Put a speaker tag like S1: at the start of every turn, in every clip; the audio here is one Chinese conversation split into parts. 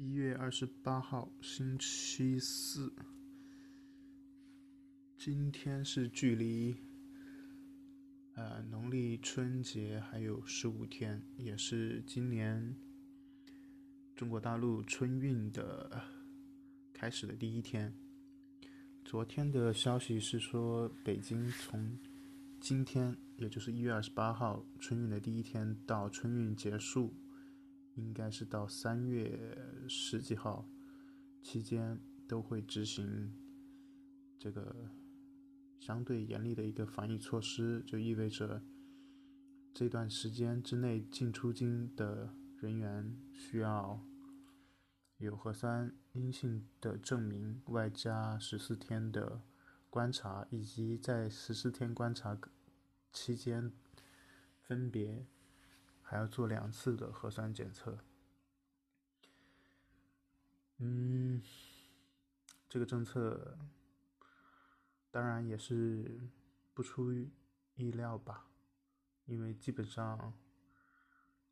S1: 一月二十八号，星期四。今天是距离呃农历春节还有十五天，也是今年中国大陆春运的开始的第一天。昨天的消息是说，北京从今天，也就是一月二十八号春运的第一天到春运结束。应该是到三月十几号期间都会执行这个相对严厉的一个防疫措施，就意味着这段时间之内进出京的人员需要有核酸阴性的证明，外加十四天的观察，以及在十四天观察期间分别。还要做两次的核酸检测。嗯，这个政策当然也是不出意料吧，因为基本上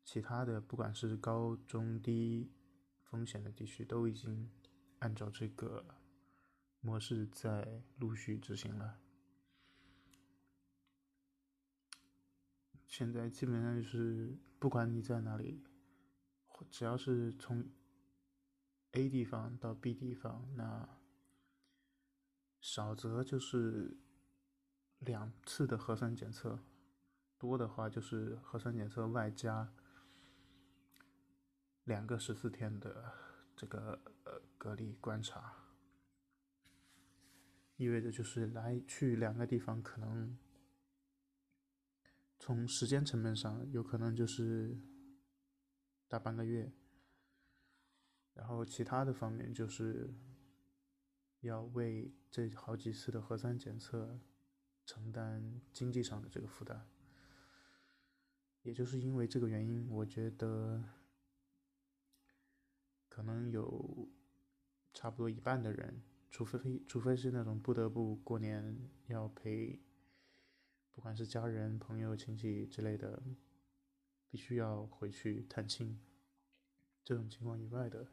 S1: 其他的不管是高中低风险的地区都已经按照这个模式在陆续执行了。现在基本上就是，不管你在哪里，只要是从 A 地方到 B 地方，那少则就是两次的核酸检测，多的话就是核酸检测外加两个十四天的这个呃隔离观察，意味着就是来去两个地方可能。从时间成本上，有可能就是大半个月，然后其他的方面就是要为这好几次的核酸检测承担经济上的这个负担。也就是因为这个原因，我觉得可能有差不多一半的人，除非除非是那种不得不过年要陪。不管是家人、朋友、亲戚之类的，必须要回去探亲。这种情况以外的，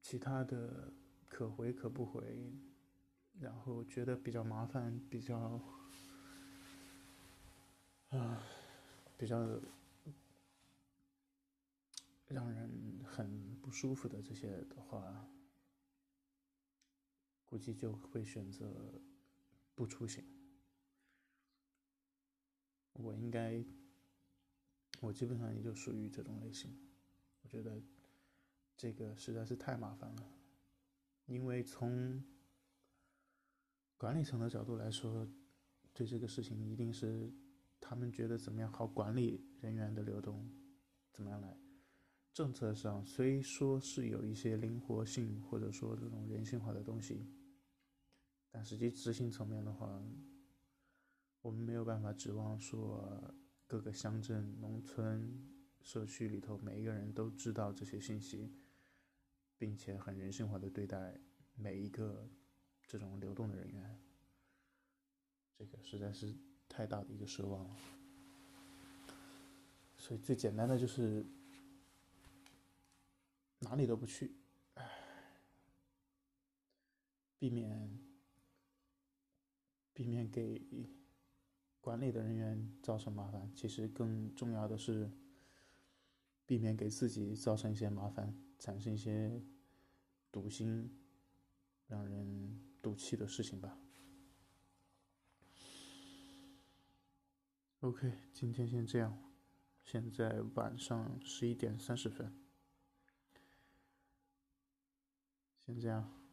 S1: 其他的可回可不回，然后觉得比较麻烦、比较啊比较让人很不舒服的这些的话，估计就会选择。不出行，我应该，我基本上也就属于这种类型。我觉得这个实在是太麻烦了，因为从管理层的角度来说，对这个事情一定是他们觉得怎么样好管理人员的流动，怎么样来。政策上虽说是有一些灵活性，或者说这种人性化的东西。但实际执行层面的话，我们没有办法指望说各个乡镇、农村、社区里头每一个人都知道这些信息，并且很人性化的对待每一个这种流动的人员，这个实在是太大的一个奢望了。所以最简单的就是哪里都不去，唉，避免。避免给管理的人员造成麻烦，其实更重要的是避免给自己造成一些麻烦，产生一些堵心、让人赌气的事情吧。OK，今天先这样，现在晚上十一点三十分，先这样。